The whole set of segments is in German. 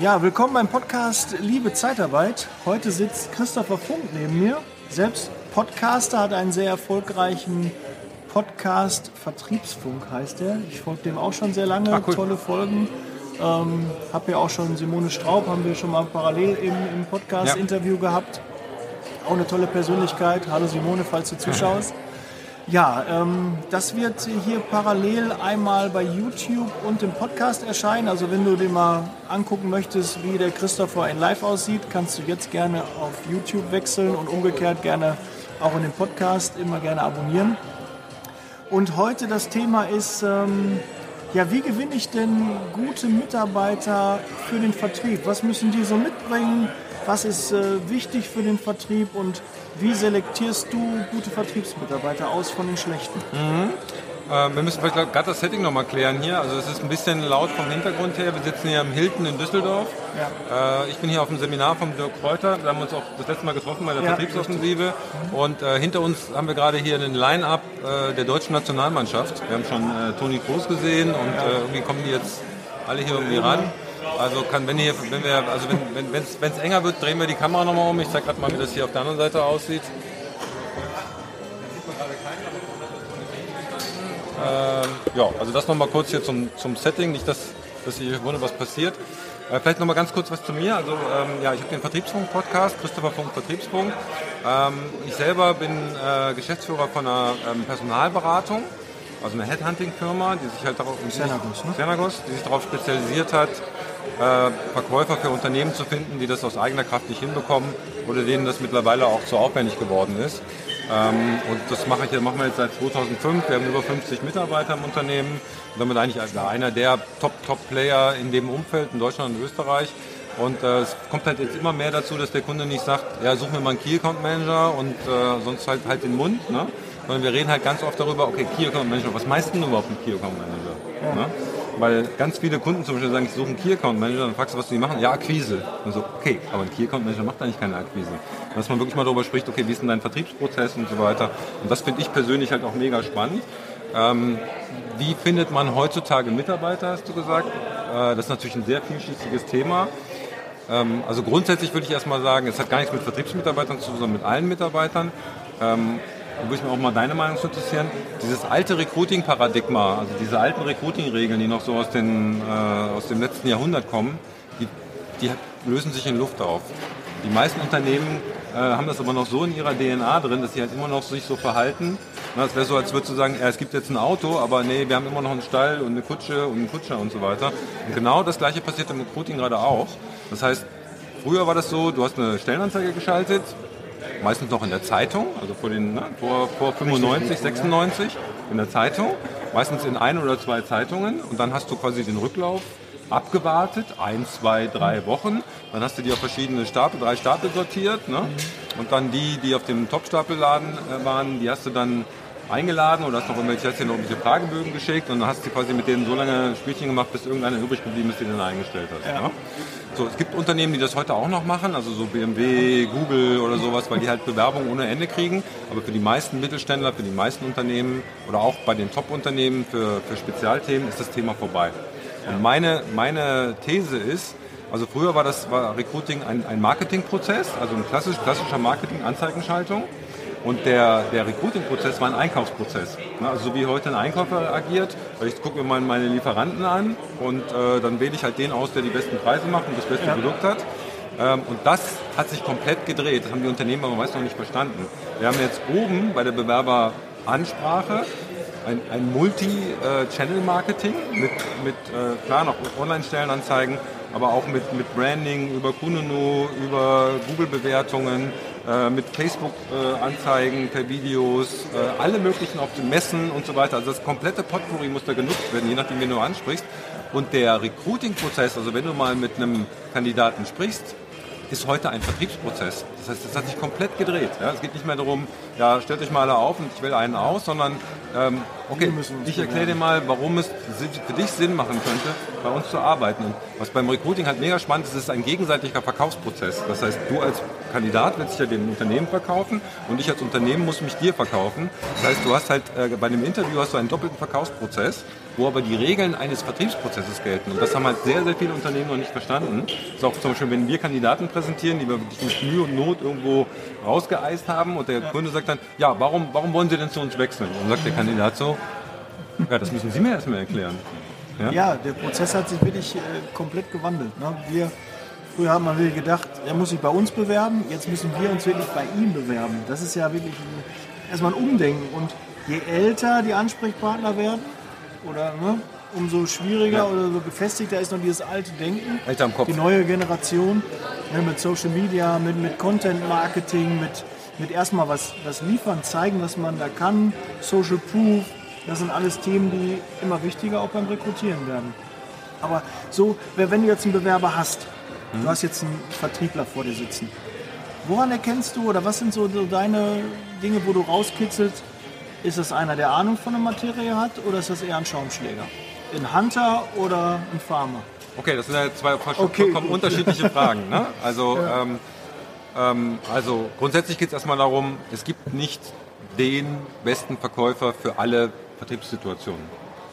Ja, willkommen beim Podcast Liebe Zeitarbeit. Heute sitzt Christopher Funk neben mir. Selbst Podcaster, hat einen sehr erfolgreichen Podcast, Vertriebsfunk heißt er. Ich folge dem auch schon sehr lange, Ah, cool. tolle Folgen. Ähm, habe ja auch schon Simone Straub, haben wir schon mal parallel im, im Podcast-Interview gehabt. Auch eine tolle Persönlichkeit. Hallo Simone, falls du zuschaust. Ja, ähm, das wird hier parallel einmal bei YouTube und im Podcast erscheinen. Also wenn du dir mal angucken möchtest, wie der Christopher in Live aussieht, kannst du jetzt gerne auf YouTube wechseln und umgekehrt gerne auch in den Podcast immer gerne abonnieren. Und heute das Thema ist, ähm, ja, wie gewinne ich denn gute Mitarbeiter für den Vertrieb? Was müssen die so mitbringen? Was ist äh, wichtig für den Vertrieb und wie selektierst du gute Vertriebsmitarbeiter aus von den schlechten? Äh, wir müssen vielleicht gerade das Setting nochmal klären hier. Also es ist ein bisschen laut vom Hintergrund her. Wir sitzen hier im Hilton in Düsseldorf. Äh, ich bin hier auf dem Seminar vom Dirk Kräuter. Wir haben uns auch das letzte Mal getroffen bei der Ja, Vertriebsoffensive. Und äh, hinter uns haben wir gerade hier einen Line-Up äh, der deutschen Nationalmannschaft. Wir haben schon äh, Toni Kroos gesehen und äh, irgendwie kommen die jetzt alle hier irgendwie ran. Also kann, wenn hier, wenn wir, also wenn wenn es enger wird, drehen wir die Kamera nochmal um. Ich zeige gerade mal, wie das hier auf der anderen Seite aussieht. Ähm, ja, also das nochmal kurz hier zum, zum Setting, nicht, dass, dass ihr wundert, was passiert. Äh, vielleicht nochmal ganz kurz was zu mir. Also ähm, ja, ich habe den Vertriebsfunk-Podcast, Christopher Funk Vertriebsfunk. Ähm, ich selber bin äh, Geschäftsführer von einer ähm, Personalberatung, also eine Headhunting-Firma, die sich halt darauf Xenagos, ne? Xenagos, die sich darauf spezialisiert hat, Verkäufer für Unternehmen zu finden, die das aus eigener Kraft nicht hinbekommen oder denen das mittlerweile auch zu aufwendig geworden ist. Ähm, und das mache ich, machen wir jetzt seit 2005. Wir haben über 50 Mitarbeiter im Unternehmen. Und damit eigentlich einer der Top-Top-Player in dem Umfeld in Deutschland und Österreich. Und äh, es kommt halt jetzt immer mehr dazu, dass der Kunde nicht sagt, ja, such mir mal einen Key Account Manager und äh, sonst halt halt den Mund. Ne? Sondern wir reden halt ganz oft darüber, okay, Key Account Manager, was meinst du denn überhaupt mit Key Account Manager? Ne? Weil ganz viele Kunden zum Beispiel sagen, ich suche einen Key Account Manager, dann fragst du, was die machen. Ja, Akquise. Und so, okay, aber ein Key Account Manager macht eigentlich keine Akquise. Dass man wirklich mal darüber spricht, okay, wie ist denn dein Vertriebsprozess und so weiter. Und das finde ich persönlich halt auch mega spannend. Ähm, wie findet man heutzutage Mitarbeiter, hast du gesagt? Äh, das ist natürlich ein sehr vielschichtiges Thema. Ähm, also grundsätzlich würde ich erstmal sagen, es hat gar nichts mit Vertriebsmitarbeitern zu tun, sondern mit allen Mitarbeitern. Ähm, da würde ich mir auch mal deine Meinung interessieren. Dieses alte Recruiting-Paradigma, also diese alten Recruiting-Regeln, die noch so aus, den, äh, aus dem letzten Jahrhundert kommen, die, die lösen sich in Luft auf. Die meisten Unternehmen äh, haben das aber noch so in ihrer DNA drin, dass sie halt immer noch sich so verhalten. Es wäre so, als würdest du sagen, ja, es gibt jetzt ein Auto, aber nee, wir haben immer noch einen Stall und eine Kutsche und einen Kutscher und so weiter. Und genau das gleiche passiert im Recruiting gerade auch. Das heißt, früher war das so, du hast eine Stellenanzeige geschaltet, meistens noch in der Zeitung, also vor, den, ne, vor, vor 95, 96 in der Zeitung, meistens in ein oder zwei Zeitungen und dann hast du quasi den Rücklauf abgewartet, ein, zwei, drei Wochen. Dann hast du die auf verschiedene Stapel, drei Stapel sortiert. Ne? Und dann die, die auf dem Top-Stapelladen äh, waren, die hast du dann eingeladen oder hast noch irgendwelche, hast dir noch irgendwelche Fragebögen geschickt und dann hast du quasi mit denen so lange Spielchen gemacht, bis irgendeiner übrig geblieben ist, den du dann eingestellt hast. Ne? So, es gibt Unternehmen, die das heute auch noch machen, also so BMW, Google oder sowas, weil die halt Bewerbungen ohne Ende kriegen. Aber für die meisten Mittelständler, für die meisten Unternehmen oder auch bei den Top-Unternehmen für, für Spezialthemen ist das Thema vorbei. Und meine, meine These ist, also früher war das war Recruiting ein, ein Marketingprozess, also ein klassisch, klassischer Marketing-Anzeigenschaltung. Und der, der Recruiting-Prozess war ein Einkaufsprozess. Ne, Also so wie heute ein Einkäufer agiert, weil ich gucke mir mal meine Lieferanten an und äh, dann wähle ich halt den aus, der die besten Preise macht und das beste Produkt hat. Ähm, und das hat sich komplett gedreht. Das haben die Unternehmen aber meist noch nicht verstanden. Wir haben jetzt oben bei der Bewerberansprache ein, ein Multi-Channel-Marketing mit, mit äh, klar noch Online-Stellenanzeigen, aber auch mit, mit Branding über Kununu, über Google-Bewertungen, äh, mit Facebook-Anzeigen per Videos, äh, alle möglichen auf den Messen und so weiter. Also das komplette Potpourri muss da genutzt werden, je nachdem, wen du ansprichst. Und der Recruiting-Prozess, also wenn du mal mit einem Kandidaten sprichst, ist heute ein Vertriebsprozez. Das heißt, es hat sich komplett gedreht. Ja? Es geht nicht mehr darum, ja, stellt euch mal alle auf und ich wähle einen aus, sondern ähm, okay, ich erkläre dir mal, warum es für dich Sinn machen könnte, bei uns zu arbeiten. Und was beim Recruiting halt mega spannend ist, ist ein gegenseitiger Verkaufsprozess. Das heißt, du als Kandidat willst dich ja dem Unternehmen verkaufen und ich als Unternehmen muss mich dir verkaufen. Das heißt, du hast halt äh, bei einem Interview hast du einen doppelten Verkaufsprozess. Wo aber die Regeln eines Vertriebsprozesses gelten. Und das haben halt sehr, sehr viele Unternehmen noch nicht verstanden. Das ist auch zum Beispiel, wenn wir Kandidaten präsentieren, die wir wirklich mit Mühe und Not irgendwo rausgeeist haben und der. Kunde sagt dann, ja, warum, warum wollen Sie denn zu uns wechseln? Und dann sagt der Kandidat so, ja, das müssen Sie mir erstmal erklären. Ja? ja, der Prozess hat sich wirklich äh, komplett gewandelt. Ne? Wir, früher haben wir gedacht, er muss sich bei uns bewerben, jetzt müssen wir uns wirklich bei ihm bewerben. Das ist ja wirklich ein, erstmal ein Umdenken. Und je älter die Ansprechpartner werden, oder ne, umso schwieriger ja. oder so gefestigter ist noch dieses alte Denken. Alter am Kopf. Die neue Generation ne, mit Social Media, mit, mit Content Marketing, mit, mit erstmal was, was liefern, zeigen, was man da kann, Social Proof, das sind alles Themen, die immer wichtiger auch beim Rekrutieren werden. Aber so, wenn du jetzt einen Bewerber hast, mhm. du hast jetzt einen Vertriebler vor dir sitzen, woran erkennst du oder was sind so, so deine Dinge, wo du rauskitzelst, ist das einer, der Ahnung von der Materie hat oder ist das eher ein Schaumschläger? Ein Hunter oder ein Farmer? Okay, das sind ja zwei okay, vollkommen unterschiedliche Fragen. Ne? Also, ja. ähm, ähm, also grundsätzlich geht es erstmal darum, es gibt nicht den besten Verkäufer für alle Vertriebssituationen.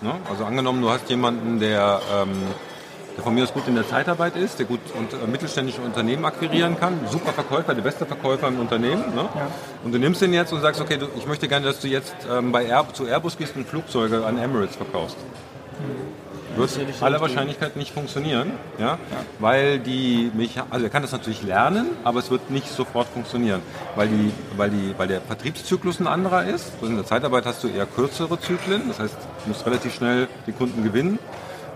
Ne? Also angenommen, du hast jemanden, der, ähm, der von mir aus gut in der Zeitarbeit ist, der gut und, äh, mittelständische Unternehmen akquirieren kann, super Verkäufer, der beste Verkäufer im Unternehmen. Ne? Ja. Und du nimmst den jetzt und sagst, okay, du, ich möchte gerne, dass du jetzt ähm, bei Air, zu Airbus gehst und Flugzeuge an Emirates verkaufst. Mhm wird aller Wahrscheinlichkeit nicht funktionieren, ja? ja. weil die Mecha also er kann das natürlich lernen, aber es wird nicht sofort funktionieren, weil, die, weil, die, weil der Vertriebszyklus ein anderer ist. In der Zeitarbeit hast du eher kürzere Zyklen, das heißt, du musst relativ schnell die Kunden gewinnen.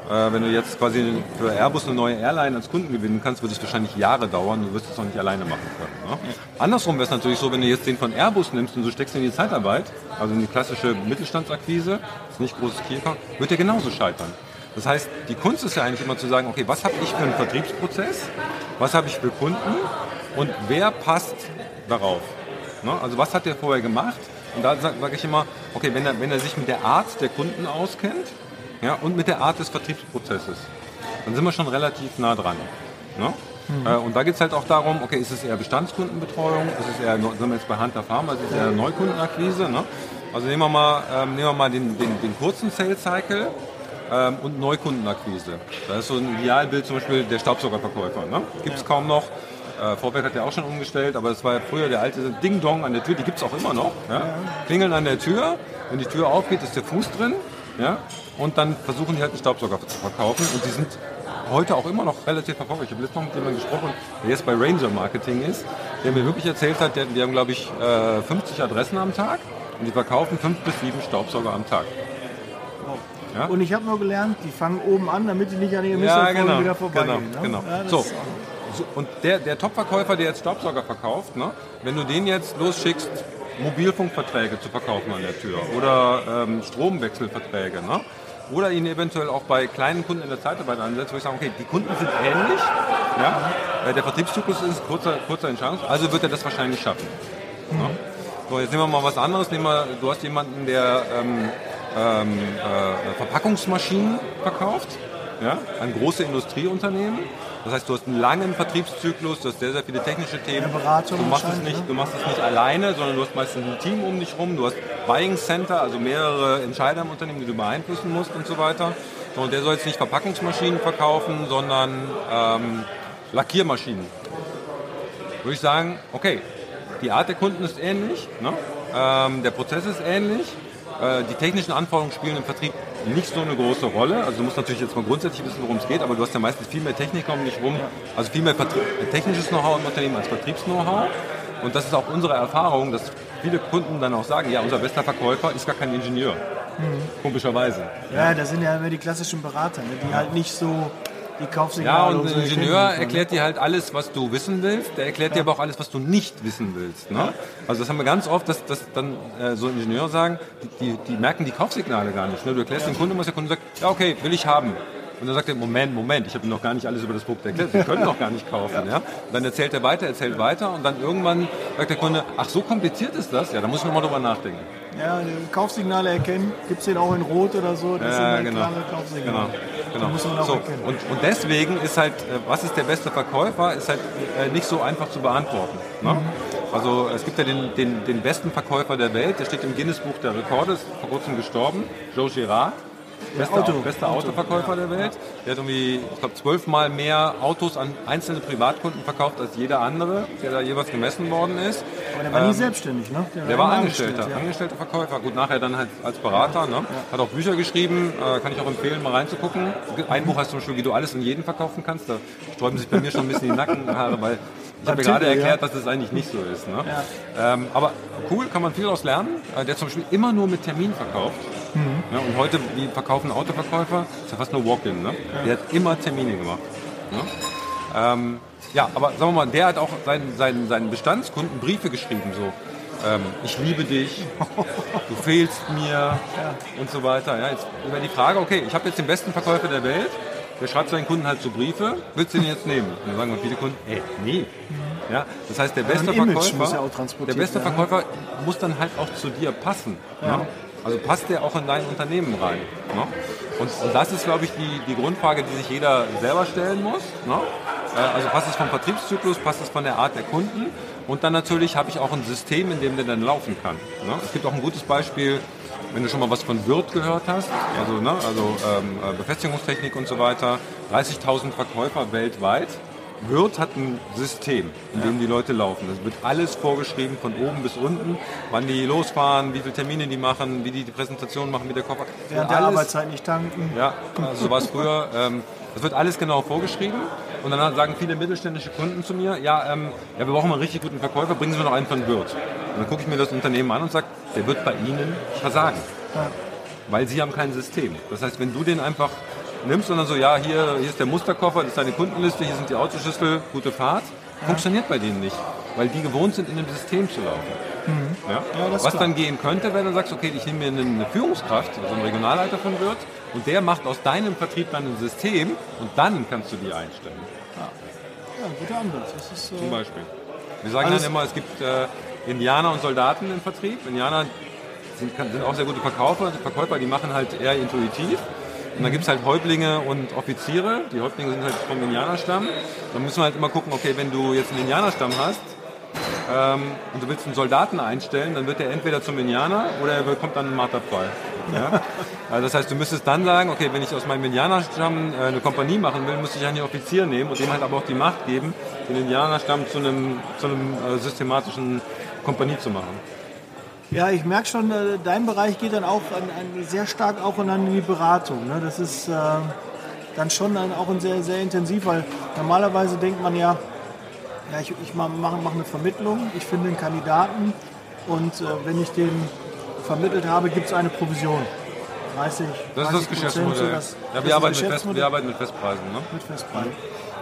Äh, wenn du jetzt quasi für Airbus eine neue Airline als Kunden gewinnen kannst, wird es wahrscheinlich Jahre dauern, du wirst es auch nicht alleine machen können. Ne? Andersrum wäre es natürlich so, wenn du jetzt den von Airbus nimmst und du steckst in die Zeitarbeit, also in die klassische Mittelstandsakquise, das ist nicht großes Key wird der genauso scheitern. Das heißt, die Kunst ist ja eigentlich immer zu sagen, okay, was habe ich für einen Vertriebsprozess, was habe ich für Kunden und wer passt darauf. Ne? Also was hat der vorher gemacht? Und da sage sag ich immer, okay, wenn er, wenn er sich mit der Art der Kunden auskennt ja, und mit der Art des Vertriebsprozesses, dann sind wir schon relativ nah dran. Ne? Mhm. Äh, und da geht es halt auch darum, okay, ist es eher Bestandskundenbetreuung, ist es eher, sind wir jetzt bei Hunter Pharma, ist es eher Neukundenakquise. Ne? Also nehmen wir mal, ähm, nehmen wir mal den, den, den kurzen Sales Cycle ähm, und Neukundenakquise. Das ist so ein Idealbild zum Beispiel der Staubsaugerverkäufer. Ne? Gibt es ja. kaum noch. Äh, Vorwerk hat ja auch schon umgestellt, aber das war ja früher der alte Ding-Dong an der Tür, die gibt es auch immer noch. Ja? Klingeln an der Tür, wenn die Tür aufgeht, ist der Fuß drin. Ja? Und dann versuchen die halt einen Staubsauger zu verkaufen und die sind heute auch immer noch relativ erfolgreich. Ich habe letztes Mal mit jemandem gesprochen, der jetzt bei Ranger Marketing ist, der mir wirklich erzählt hat, der, die haben glaube ich 50 äh, Adressen am Tag und die verkaufen fünf bis sieben Staubsauger am Tag. Ja? Und ich habe nur gelernt, die fangen oben an, damit die nicht an ihrem ja, genau, wieder vorbeigehen. Genau, ne? genau. Ja, so. so. Und der, der Top-Verkäufer, der jetzt Staubsauger verkauft, ne? wenn du den jetzt losschickst, Mobilfunkverträge zu verkaufen an der Tür oder ähm, Stromwechselverträge, ne? oder ihn eventuell auch bei kleinen Kunden in der Zeitarbeit ansetzt, wo ich sage, okay, die Kunden sind ähnlich, ja? Äh, der Vertriebszyklus ist kurzer, kurzer Entscheidung, also wird er das wahrscheinlich schaffen. Mhm. Ne? So, jetzt nehmen wir mal was anderes. Nehmen wir, du hast jemanden, der ähm, ähm, äh, Verpackungsmaschinen verkauft ja, an große Industrieunternehmen. Das heißt, du hast einen langen Vertriebszyklus, du hast sehr, sehr viele technische Themen. Beratung du machst, es nicht, ne? du machst es nicht alleine, sondern du hast meistens ein Team um dich rum. Du hast Buying Center, also mehrere Entscheider im Unternehmen, die du beeinflussen musst und so weiter. und der soll jetzt nicht Verpackungsmaschinen verkaufen, sondern ähm, Lackiermaschinen. Würde ich sagen, okay, die Art der Kunden ist ähnlich, ne? ähm, der Prozess ist ähnlich, äh, die technischen Anforderungen spielen im Vertrieb nicht so eine große Rolle. Also du musst natürlich jetzt mal grundsätzlich wissen, worum es geht, aber du hast ja meistens viel mehr Techniker um dich rum, also viel mehr Vertrie technisches Know-how im Unternehmen als Vertriebs-Know-how. Und das ist auch unsere Erfahrung, dass viele Kunden dann auch sagen, ja, unser bester Verkäufer ist gar kein Ingenieur. Mhm. Komischerweise. Ja, das sind ja immer die klassischen Berater, ne, die halt nicht so die Kaufsignale. Ja, und ein Ingenieur erklärt dir halt alles, was du wissen willst. Der erklärt dir aber auch alles, was du nicht wissen willst. Ne? Also das haben wir ganz oft, dass, dass dann äh, so Ingenieure sagen, die, die, die, merken die Kaufsignale gar nicht. Ne? Du erklärst dem Kunden, was der Kunde sagt, ja okay, will ich haben. Und dann sagt er, Moment, Moment, ich habe noch gar nicht alles über das Produkt erklärt, wir können noch gar nicht kaufen. Ja. ja? dann erzählt er weiter, erzählt weiter und dann irgendwann sagt der Kunde, ach so kompliziert ist das? Ja, da muss ich nochmal drüber nachdenken. Ja, Kaufsignale erkennen, gibt es den auch in Rot oder so? Das ja, sind halt genau. klare Kaufsignale. Genau. Genau. so, erkennen. Und, und deswegen ist halt, äh, was ist der beste Verkäufer, ist halt äh, nicht so einfach zu beantworten. Ne? Mhm. Also es gibt ja den, den, den besten Verkäufer der Welt, der steht im Guinness Buch der Rekorde, ist vor kurzem gestorben, Joe Girard. Bester, Auto. bester Auto. Autoverkäufer der Welt. Der hat irgendwie, ich glaube, zwölfmal mehr Autos an einzelne Privatkunden verkauft als jeder andere, der da jeweils gemessen worden ist. Aber der war ähm, nie selbstständig, ne? Der, der war, war Angestellter, ja. angestellter Verkäufer. Gut, nachher dann halt als Berater. Ne? Ja. Hat auch Bücher geschrieben, äh, kann ich auch empfehlen, mal reinzugucken. Ein Buch heißt zum Beispiel, wie du alles und jeden verkaufen kannst. Da sträuben sich bei mir schon ein bisschen die Nackenhaare, weil ich habe gerade erklärt, ja. dass das eigentlich nicht so ist. Ne? Ja. Ähm, aber cool, kann man viel daraus lernen. Äh, der zum Beispiel immer nur mit Termin verkauft. Mhm. Ja, und heute, wie verkaufen Autoverkäufer? Ist ja fast nur Walk-in. Ne? Der hat immer Termine gemacht. Ne? Ähm, ja, aber sagen wir mal, der hat auch seinen, seinen, seinen Bestandskunden Briefe geschrieben. So, ähm, ich liebe dich, du fehlst mir und so weiter. Ja, jetzt über die Frage, okay, ich habe jetzt den besten Verkäufer der Welt, der schreibt seinen Kunden halt so Briefe, willst du den jetzt nehmen? Und dann sagen viele Kunden, ey, nee. Ja, das heißt, der beste, Verkäufer, ja der beste Verkäufer muss dann halt auch zu dir passen. Ja. Also passt der auch in dein Unternehmen rein. Ne? Und, und, das ist, glaube ich, die, die Grundfrage, die sich jeder selber stellen muss. Ne? Äh, also passt es vom Vertriebszyklus, passt es von der Art der Kunden und dann natürlich habe ich auch ein System, in dem der dann laufen kann. Ne? Es gibt auch ein gutes Beispiel, wenn du schon mal was von Wirt gehört hast, also, ne, also ähm, äh, Befestigungstechnik und so weiter, 30.000 Verkäufer weltweit. Wirt hat ein System, in dem die Leute laufen. Das wird alles vorgeschrieben, von oben bis unten, wann die losfahren, wie viele Termine die machen, wie die die Präsentation machen, wie der Koffer. Während der Arbeitszeit nicht tanken. Ja, also so war es früher. Ähm, das wird alles genau vorgeschrieben. Und dann sagen viele mittelständische Kunden zu mir, ja, ähm, ja wir brauchen mal einen richtig guten Verkäufer, bringen Sie mir noch einen von Wirt. Dann gucke ich mir das Unternehmen an und sage, der wird bei Ihnen versagen. Ja. Weil Sie haben kein System. Das heißt, wenn du den einfach nimmst und dann so, ja, hier, hier ist der Musterkoffer, das ist deine Kundenliste, hier sind die Autoschlüssel, gute Fahrt, ja. funktioniert bei denen nicht. Weil die gewohnt sind, in einem System zu laufen. Mhm. Ja? Was klar. dann gehen könnte, wenn du sagst, okay, ich nehme mir eine Führungskraft, also einen Regionalleiter von Wirt, und der macht aus deinem Vertrieb dann ein System und dann kannst du die einstellen. Ja, ja ein guter Ansatz. Das ist, äh Zum Beispiel. Wir sagen dann immer, es gibt äh, Indianer und Soldaten im Vertrieb. Indianer sind, sind auch sehr gute Verkäufer, Verkäufer, die machen halt eher intuitiv. Und dann gibt es halt Häuptlinge und Offiziere. Die Häuptlinge sind halt vom Indianerstamm. Dann müssen wir halt immer gucken, okay, wenn du jetzt einen Indianerstamm hast, ähm, und du willst einen Soldaten einstellen, dann wird er entweder zum Indianer oder er kommt dann Marterpfahl. Ja? Also das heißt, du müsstest dann sagen, okay, wenn ich aus meinem Indianerstamm äh, eine Kompanie machen will, muss ich einen Offizier nehmen und dem halt aber auch die Macht geben, den Indianerstamm zu einem, zu einem äh, systematischen Kompanie zu machen. Ja, ich merke schon, äh, dein Bereich geht dann auch an, an sehr stark auch in die Beratung. Ne? Das ist äh, dann schon dann auch ein sehr, sehr intensiv, weil normalerweise denkt man ja, ja, ich, ich mache mach eine Vermittlung, ich finde einen Kandidaten und äh, wenn ich den vermittelt habe, gibt es eine Provision. 30, das ist das Geschäftsmodell. Das, ja, wir, arbeiten Fest, wir, arbeiten mit Festpreisen. Ne? Mit Festpreisen.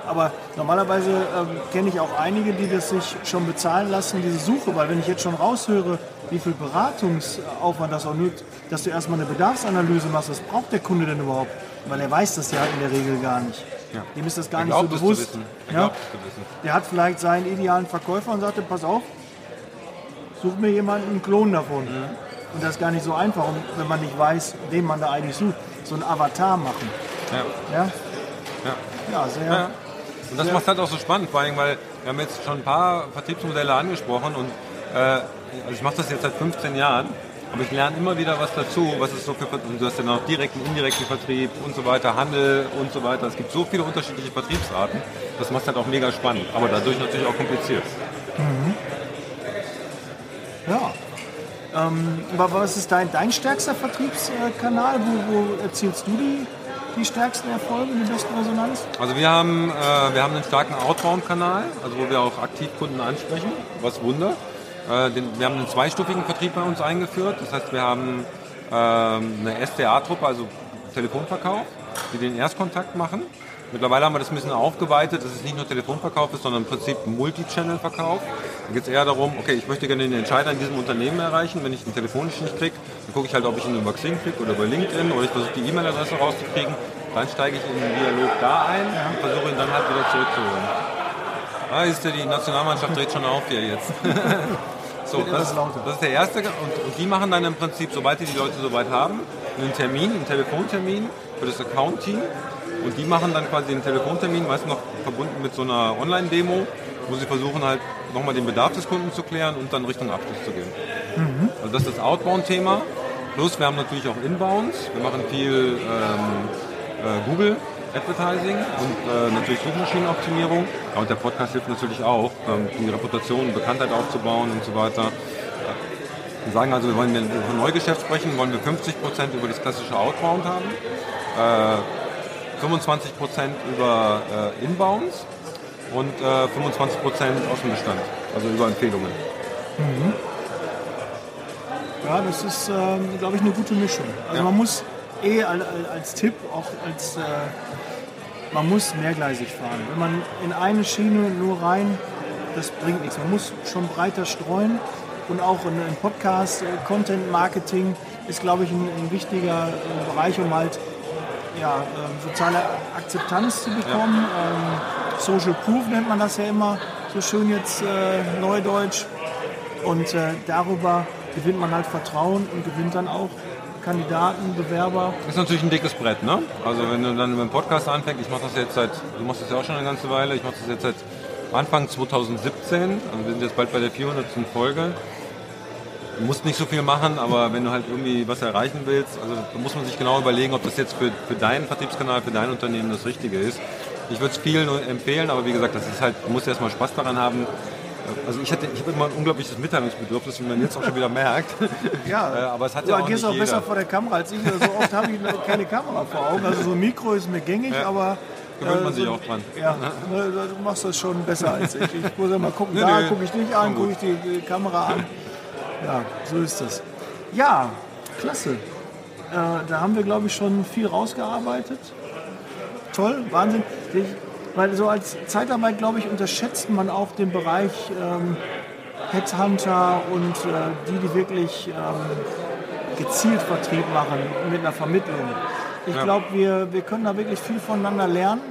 Aber normalerweise ähm, kenne ich auch einige, die das sich schon bezahlen lassen, diese Suche, weil wenn ich jetzt schon raushöre, wie viel Beratungsaufwand das auch nützt, dass du erstmal eine Bedarfsanalyse machst, was braucht der Kunde denn überhaupt? Weil er weiß das ja in der Regel gar nicht. Ja. Dem ist das gar nicht so bewusst. Ja? Der hat vielleicht seinen idealen Verkäufer und sagt, pass auf, such mir jemanden einen Klon davon. Mhm. Und das ist gar nicht so einfach, wenn man nicht weiß, wen man da eigentlich sucht. So ein Avatar machen. Ja. Ja, ja. ja sehr. Ja. Und das macht es halt auch so spannend, vor allem, weil wir haben jetzt schon ein paar Vertriebsmodelle angesprochen und äh, also ich mache das jetzt seit 15 Jahren aber ich lerne immer wieder was dazu, was es so für du hast ja noch direkten, indirekten Vertrieb und so weiter, Handel und so weiter. Es gibt so viele unterschiedliche Vertriebsarten. Das macht es halt auch mega spannend, aber dadurch natürlich auch kompliziert. Mhm. Ja. Ähm, was ist dein, dein stärkster Vertriebskanal? Wo, wo erzielst du die, die stärksten Erfolge, die besten Resonanz? Also wir haben, äh, wir haben einen starken Outbound-Kanal, also wo wir auch aktiv Kunden ansprechen, was Wunder. Äh, den, wir haben einen zweistufigen Vertrieb bei uns eingeführt. Das heißt, wir haben ähm, eine SDA-Truppe, also Telefonverkauf, die den Erstkontakt machen. Mittlerweile haben wir das ein bisschen aufgeweitet, dass es nicht nur Telefonverkauf ist, sondern im Prinzip Multi-Channel-Verkauf. Da geht es eher darum, okay, ich möchte gerne den Entscheider in diesem Unternehmen erreichen. Wenn ich ihn telefonisch nicht kriege, dann gucke ich halt, ob ich ihn über Xing kriege oder über LinkedIn oder ich versuche die E-Mail-Adresse rauszukriegen. Dann steige ich in den Dialog da ein und versuche ihn dann halt wieder zurückzuholen. Ah, ist ja, die Nationalmannschaft dreht schon auf hier jetzt. So, das, das, ist der erste. Und, und, die machen dann im Prinzip, sobald die die Leute soweit haben, einen Termin, einen Telefontermin für das Account-Team. Und die machen dann quasi den Telefontermin, meistens noch verbunden mit so einer Online-Demo, wo sie versuchen halt nochmal den Bedarf des Kunden zu klären und dann Richtung Abschluss zu gehen. Mhm. Also das ist das Outbound-Thema. Plus wir haben natürlich auch Inbounds. Wir machen viel ähm, äh, Google Advertising und äh, natürlich Suchmaschinenoptimierung. Ja, und der Podcast hilft natürlich auch, ähm, die Reputation und Bekanntheit aufzubauen und so weiter. Wir sagen also, wir wollen wenn wir von Neugeschäft sprechen, wollen wir 50% über das klassische Outbound haben, äh, 25% über äh, Inbounds und äh, 25% aus dem Bestand, also über Empfehlungen. Mhm. Ja, das ist, ähm, glaube ich, eine gute Mischung. Also ja. man muss eh als Tipp, auch als äh, man muss mehrgleisig fahren. Wenn man in eine Schiene nur rein, das bringt nichts. Man muss schon breiter streuen und auch ein Podcast, äh, Content Marketing ist, glaube ich, ein, ein wichtiger äh, Bereich, um halt ja, ähm, soziale Akzeptanz zu bekommen. Ja. Ähm, Social Proof nennt man das ja immer so schön jetzt äh, neudeutsch. Und äh, darüber gewinnt man halt Vertrauen und gewinnt dann auch Kandidaten, Bewerber. Das ist natürlich ein dickes Brett, ne? Also wenn du dann mit dem Podcast anfängst, ich mache das jetzt seit, du machst das ja auch schon eine ganze Weile, ich mache das jetzt seit Anfang 2017, also wir sind jetzt bald bei der 400. Folge. Du musst nicht so viel machen, aber wenn du halt irgendwie was erreichen willst, also da muss man sich genau überlegen, ob das jetzt für, für deinen Vertriebskanal, für dein Unternehmen das Richtige ist. Ich würde es vielen empfehlen, aber wie gesagt, das ist halt, du musst erstmal Spaß daran haben, also ich, hatte, ich habe immer ein unglaubliches Mitteilungsbedürfnis, wie man jetzt auch schon wieder merkt. Ja, äh, aber es hat du ja auch agierst auch jeder. besser vor der Kamera als ich. So oft habe ich keine Kamera vor Augen. Also so ein Mikro ist mir gängig, ja. aber gewöhnt man äh, sich auch dran. Ja, ne, du machst das schon besser als ich. Ich muss ja mal gucken, nee, da gucke ich dich an, gucke ich die, Kamera an. Ja, so ist das. Ja, klasse. Äh, da haben wir, glaube ich, schon viel rausgearbeitet. Toll, Wahnsinn. Ich, weil so als Zeitarbeit, glaube ich, unterschätzt man auch den Bereich ähm, Headhunter und äh, die, die wirklich ähm, gezielt Vertrieb machen mit einer Vermittlung. Ich ja. glaube, wir, wir können da wirklich viel voneinander lernen.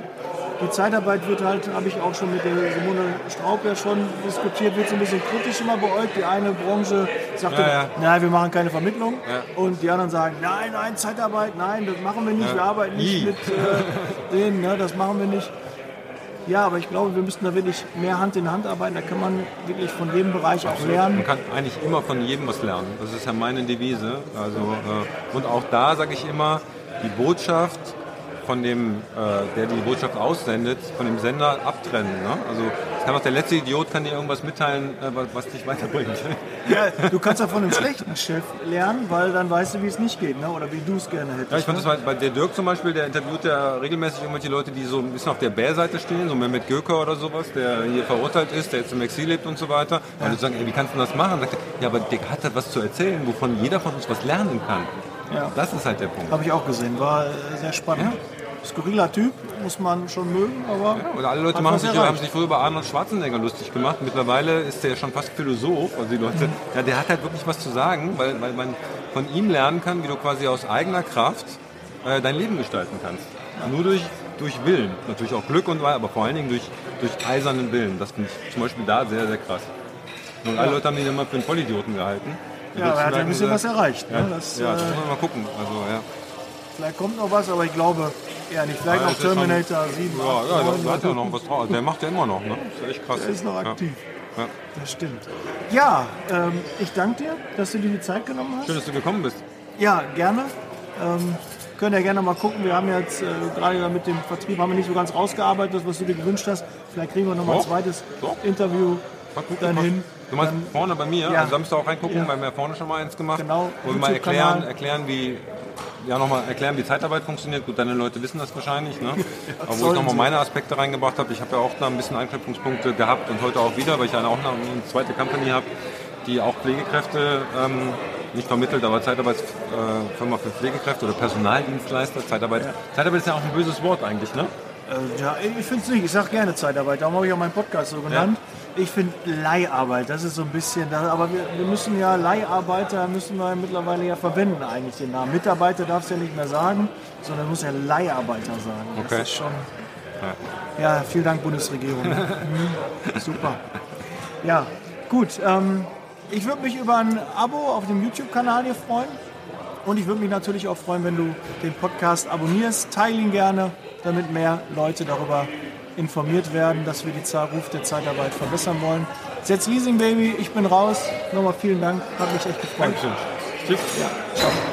Die Zeitarbeit wird halt, habe ich auch schon mit der Simone Straub ja schon diskutiert, wird so ein bisschen kritisch immer beäugt. Die eine Branche sagt, ja, ja. nein, wir machen keine Vermittlung. Ja. Und die anderen sagen, nein, nein, Zeitarbeit, nein, das machen wir nicht, wir arbeiten nicht mit äh, denen, ne, das machen wir nicht. Ja, aber ich glaube, wir müssten da wirklich mehr Hand in Hand arbeiten. Da kann man wirklich von jedem Bereich auch lernen. Man kann eigentlich immer von jedem was lernen. Das ist ja meine Devise. Also, äh, und auch da sage ich immer, die Botschaft von dem, äh, der die Botschaft aussendet, von dem Sender abtrennen. Ne? Also es kann auch der letzte Idiot kann dir irgendwas mitteilen, äh, was dich weiterbringt. Ja, du kannst ja von einem schlechten Chef lernen, weil dann weißt du, wie es nicht geht, ne? oder wie du es gerne hättest. Ja, ich fand ne? das bei der Dirk zum Beispiel, der interviewt ja regelmäßig irgendwelche Leute, die so ein bisschen auf der Bärseite stehen, so mit Göker oder sowas, der hier verurteilt ist, der jetzt im Exil lebt und so weiter. Ja. Und du sagst, ey, wie kannst du das machen? Sagt er, ja, aber der hat halt was zu erzählen, wovon jeder von uns was lernen kann. Ja. Das ist halt der Punkt. Habe ich auch gesehen, war äh, sehr spannend. Ja skurriler Typ, muss man schon mögen, aber. Ja, oder alle Leute machen sich, haben sich früher über Arnold Schwarzenegger lustig gemacht. Mittlerweile ist der schon fast Philosoph. Also die Leute, mhm. ja, der hat halt wirklich was zu sagen, weil, weil man von ihm lernen kann, wie du quasi aus eigener Kraft äh, dein Leben gestalten kannst. Ja. Nur durch, durch Willen. Natürlich auch Glück und aber vor allen Dingen durch, durch eisernen Willen. Das finde ich zum Beispiel da sehr, sehr krass. Und ja. alle Leute haben ihn immer für einen Vollidioten gehalten. Ja, er hat ja ein bisschen was erreicht. Ne? Das, ja, das äh, muss man mal gucken. Also, ja. Vielleicht kommt noch was, aber ich glaube, ja, nicht. Vielleicht noch Terminator schon, 7. Ja, 8, ja, da hat ja noch was drauf. Der macht ja immer noch, ne? Das ist echt krass. Der ist noch aktiv. Ja. Das stimmt. Ja, ähm, ich danke dir, dass du dir die Zeit genommen hast. Schön, dass du gekommen bist. Ja, gerne. Ähm, können ja gerne mal gucken. Wir haben jetzt äh, gerade mit dem Vertrieb haben wir nicht so ganz rausgearbeitet, was du dir gewünscht hast. Vielleicht kriegen wir noch mal ein zweites Doch. Interview dann hin. Du meinst dann, vorne bei mir? Ja. Müsst ihr auch reingucken, ja. weil wir vorne schon mal eins gemacht. Genau. Wo wir mal erklären, erklären wie ja nochmal erklären, wie Zeitarbeit funktioniert. Gut, deine Leute wissen das wahrscheinlich. Ne? Aber wo ich nochmal meine Aspekte reingebracht habe, ich habe ja auch da ein bisschen Anknüpfungspunkte gehabt und heute auch wieder, weil ich eine, auch noch eine zweite Company habe, die auch Pflegekräfte ähm, nicht vermittelt, aber Zeitarbeitsfirma äh, für Pflegekräfte oder Personaldienstleister. Zeitarbeit, ja. Zeitarbeit ist ja auch ein böses Wort eigentlich, ne? Äh, ja, ich finde es nicht. Ich sage gerne Zeitarbeit. Darum habe ich auch meinen Podcast so genannt. Ja. Ich finde Leiharbeit, das ist so ein bisschen, aber wir, wir, müssen ja Leiharbeiter, müssen wir mittlerweile ja verwenden eigentlich den Namen. Mitarbeiter darfst du ja nicht mehr sagen, sondern muss ja Leiharbeiter sagen. Okay. Das ist schon, ja, ja vielen Dank Bundesregierung. mhm, super. Ja, gut. Ähm, ich würde mich über ein Abo auf dem YouTube-Kanal hier freuen. Und ich würde mich natürlich auch freuen, wenn du den Podcast abonnierst. Teile ihn gerne damit mehr Leute darüber informiert werden, dass wir die Zahl Ruf der Zeitarbeit verbessern wollen. Setz Leasing Baby, ich bin raus. Nochmal vielen Dank, hat mich echt gefreut. Dankeschön. Tschüss. Ja, ciao.